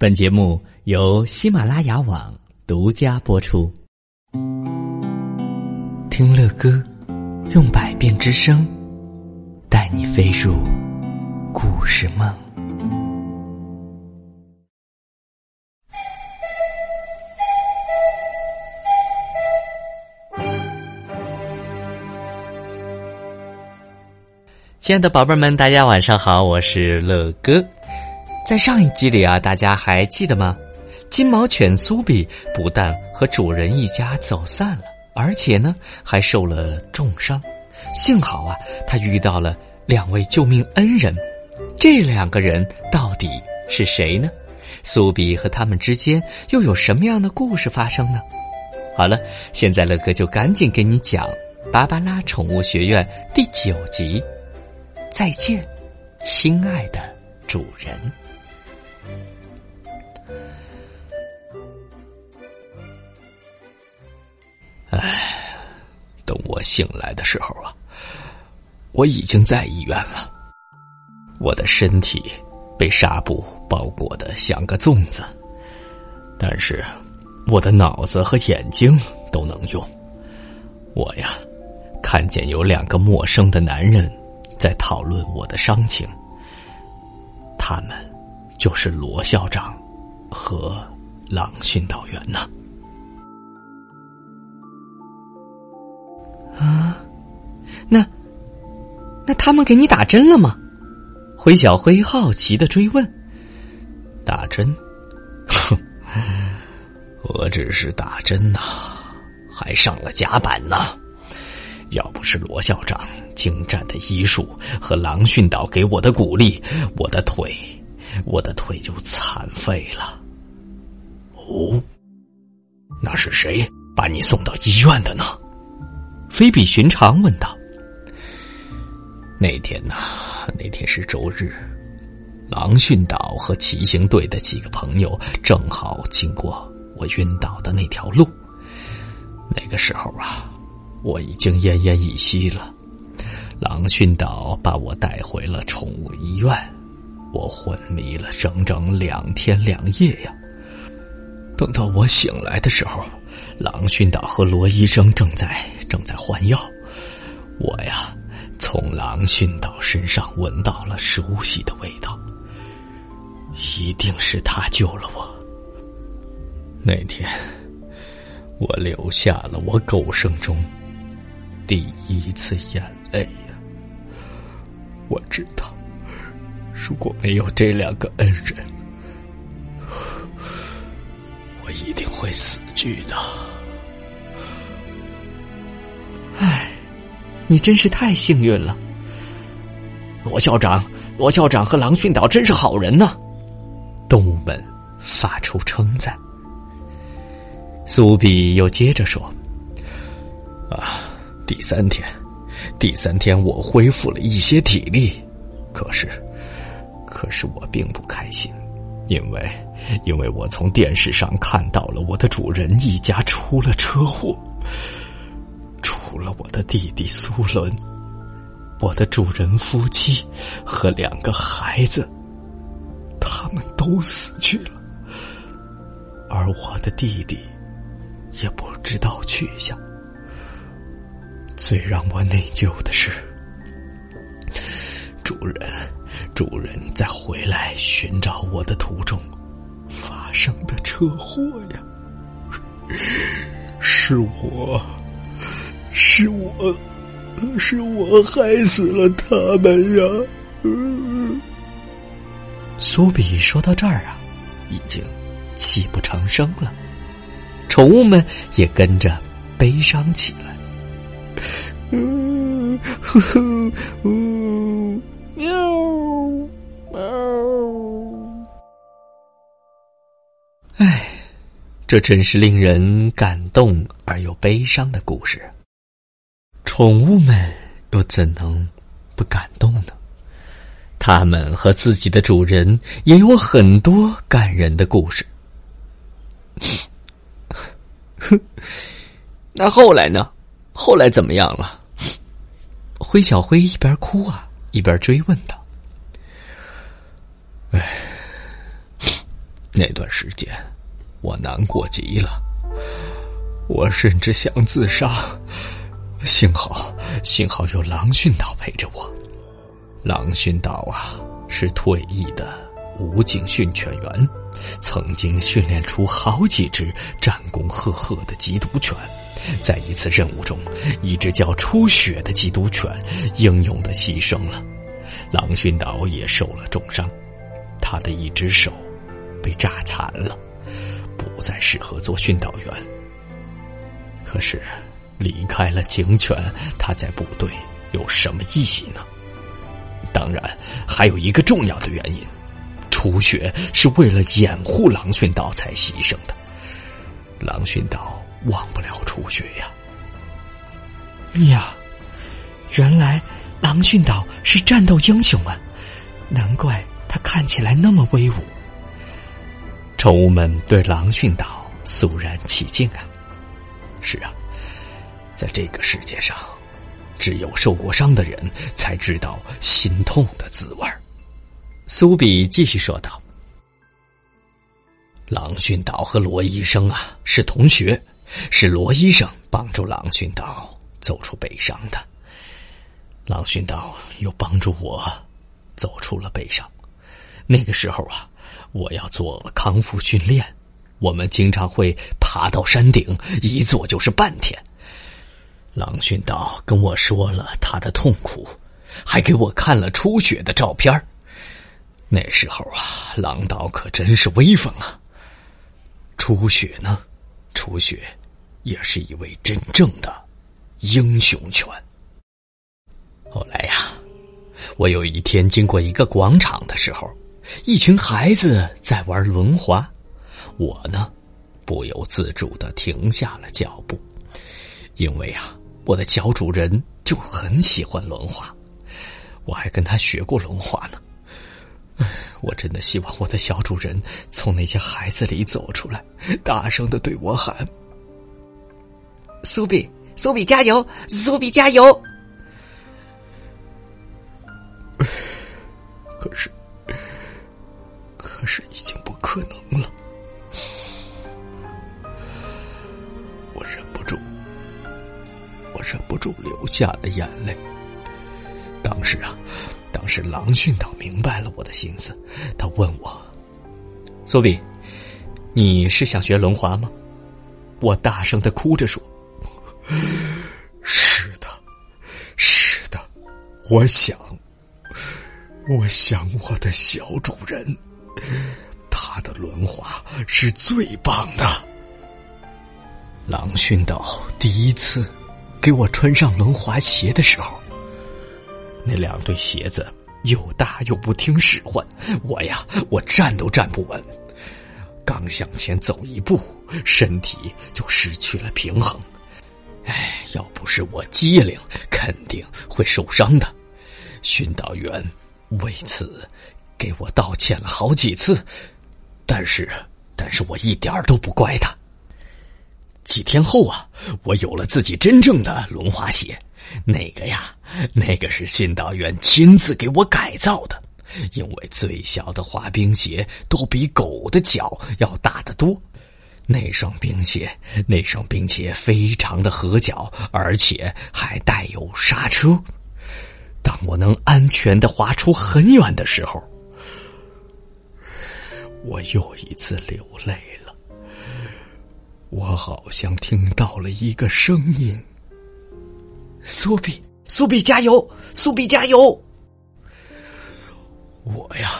本节目由喜马拉雅网独家播出。听乐歌，用百变之声，带你飞入故事梦。亲爱的宝贝们，大家晚上好，我是乐哥。在上一集里啊，大家还记得吗？金毛犬苏比不但和主人一家走散了，而且呢还受了重伤。幸好啊，他遇到了两位救命恩人。这两个人到底是谁呢？苏比和他们之间又有什么样的故事发生呢？好了，现在乐哥就赶紧给你讲《芭芭拉宠物学院》第九集。再见，亲爱的主人。唉，等我醒来的时候啊，我已经在医院了。我的身体被纱布包裹的像个粽子，但是我的脑子和眼睛都能用。我呀，看见有两个陌生的男人。在讨论我的伤情，他们就是罗校长和狼训导员呢。啊，那那他们给你打针了吗？灰小灰好奇的追问。打针？哼，我只是打针呐，还上了甲板呢。要不是罗校长。精湛的医术和狼训导给我的鼓励，我的腿，我的腿就残废了。哦，那是谁把你送到医院的呢？非比寻常问道。那天呐，那天是周日，狼训导和骑行队的几个朋友正好经过我晕倒的那条路。那个时候啊，我已经奄奄一息了。狼训导把我带回了宠物医院，我昏迷了整整两天两夜呀。等到我醒来的时候，狼训导和罗医生正在正在换药。我呀，从狼训导身上闻到了熟悉的味道，一定是他救了我。那天，我流下了我狗生中第一次眼泪呀。我知道，如果没有这两个恩人，我一定会死去的。唉，你真是太幸运了。罗校长，罗校长和狼训导真是好人呢。动物们发出称赞。苏比又接着说：“啊，第三天。”第三天，我恢复了一些体力，可是，可是我并不开心，因为，因为我从电视上看到了我的主人一家出了车祸，除了我的弟弟苏伦，我的主人夫妻和两个孩子，他们都死去了，而我的弟弟也不知道去向。最让我内疚的是，主人，主人在回来寻找我的途中发生的车祸呀！是我，是我，是我害死了他们呀！苏比说到这儿啊，已经泣不成声了，宠物们也跟着悲伤起来。嗯，呼呼，呜，喵，喵。唉，这真是令人感动而又悲伤的故事。宠物们又怎能不感动呢？他们和自己的主人也有很多感人的故事。哼，那后来呢？后来怎么样了？灰小灰一边哭啊，一边追问道：“哎，那段时间，我难过极了，我甚至想自杀。幸好，幸好有狼训导陪着我。狼训导啊，是退役的武警训犬员，曾经训练出好几只战功赫赫的缉毒犬。在一次任务中，一只叫初雪的缉毒犬英勇的牺牲了，狼训导也受了重伤，他的一只手被炸残了，不再适合做训导员。可是。离开了警犬，他在部队有什么意义呢？当然，还有一个重要的原因：初雪是为了掩护狼训导才牺牲的。狼训导忘不了初雪呀。呀，原来狼训导是战斗英雄啊！难怪他看起来那么威武。宠物们对狼训导肃然起敬啊！是啊。在这个世界上，只有受过伤的人才知道心痛的滋味苏比继续说道：“狼训导和罗医生啊是同学，是罗医生帮助狼训导走出悲伤的，狼训导又帮助我走出了悲伤。那个时候啊，我要做康复训练，我们经常会爬到山顶，一坐就是半天。”狼训导跟我说了他的痛苦，还给我看了初雪的照片那时候啊，狼导可真是威风啊。初雪呢，初雪也是一位真正的英雄犬。后来呀，我有一天经过一个广场的时候，一群孩子在玩轮滑，我呢，不由自主的停下了脚步，因为啊。我的小主人就很喜欢轮滑，我还跟他学过轮滑呢。我真的希望我的小主人从那些孩子里走出来，大声的对我喊：“苏比，苏比加油，苏比加油！”可是，可是已经不可能了。我忍不住我忍不住流下了眼泪。当时啊，当时狼训导明白了我的心思，他问我：“苏比，你是想学轮滑吗？”我大声的哭着说：“ 是的，是的，我想，我想我的小主人，他的轮滑是最棒的。”狼训导第一次。给我穿上轮滑鞋的时候，那两对鞋子又大又不听使唤，我呀，我站都站不稳。刚向前走一步，身体就失去了平衡。要不是我机灵，肯定会受伤的。训导员为此给我道歉了好几次，但是，但是我一点都不怪他。几天后啊，我有了自己真正的轮滑鞋。那个呀，那个是训导员亲自给我改造的，因为最小的滑冰鞋都比狗的脚要大得多。那双冰鞋，那双冰鞋非常的合脚，而且还带有刹车。当我能安全的滑出很远的时候，我又一次流泪了。我好像听到了一个声音：“苏比，苏比加油，苏比加油！”我呀，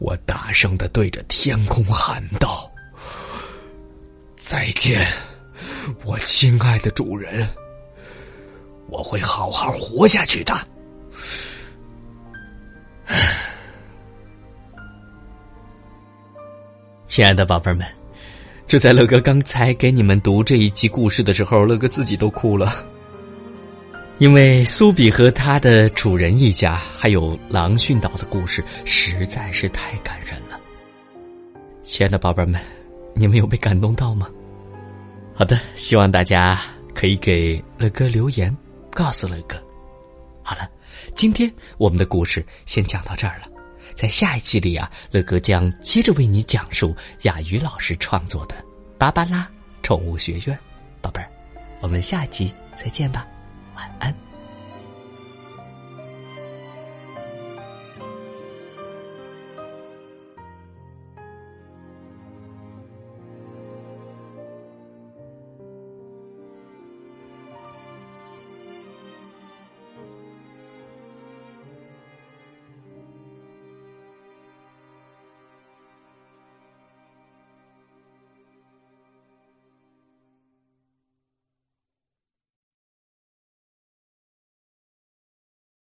我大声的对着天空喊道：“再见，我亲爱的主人，我会好好活下去的。”亲爱的宝贝们。就在乐哥刚才给你们读这一集故事的时候，乐哥自己都哭了，因为苏比和他的主人一家，还有狼训导的故事实在是太感人了。亲爱的宝贝们，你们有被感动到吗？好的，希望大家可以给乐哥留言，告诉乐哥。好了，今天我们的故事先讲到这儿了。在下一期里啊，乐哥将接着为你讲述雅鱼老师创作的《芭芭拉宠物学院》。宝贝儿，我们下期再见吧，晚安。